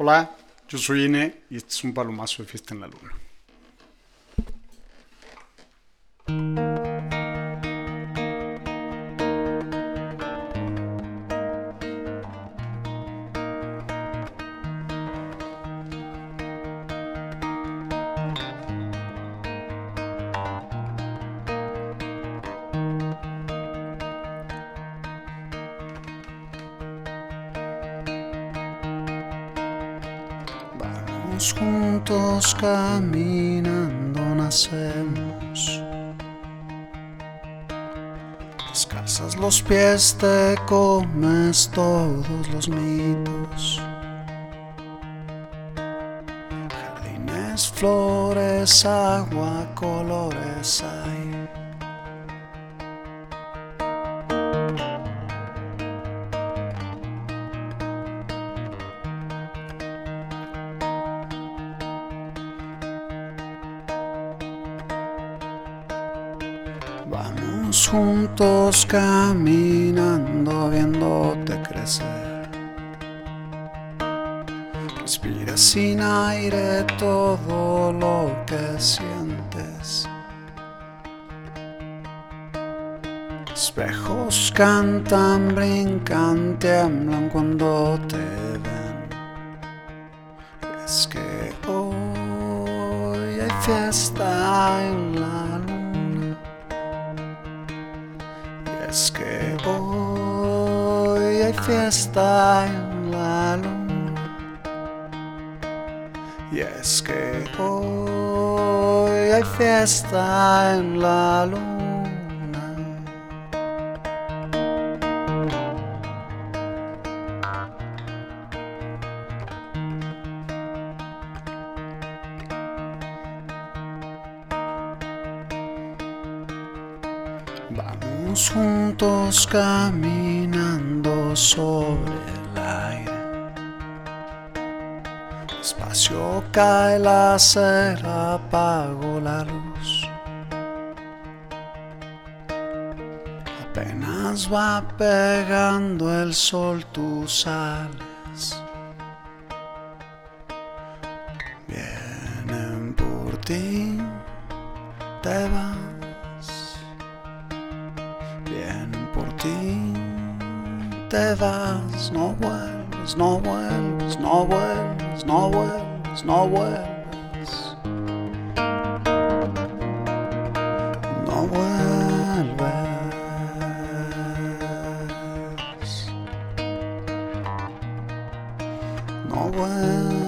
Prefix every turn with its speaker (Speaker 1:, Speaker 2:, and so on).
Speaker 1: Hola, yo soy Ine y este es un palomazo de fiesta en la luna. Juntos caminando, nacemos. Descalzas los pies, te comes todos los mitos. Jardines, flores, agua, colores hay. Juntos caminando, viéndote crecer. Respira sin aire todo lo que sientes. Espejos cantan, brincan, tiemblan cuando te ven. Es que hoy hay fiesta en la fiesta en la luna. Y es que hoy hay fiesta en la luna. Vamos juntos caminando sobre el aire. Despacio cae la cera, apago la luz. Apenas va pegando el sol, tú sales. Vienen por ti, te vas. deep. Devil's not well, it's not well, it's not well, it's not well, it's not. No one.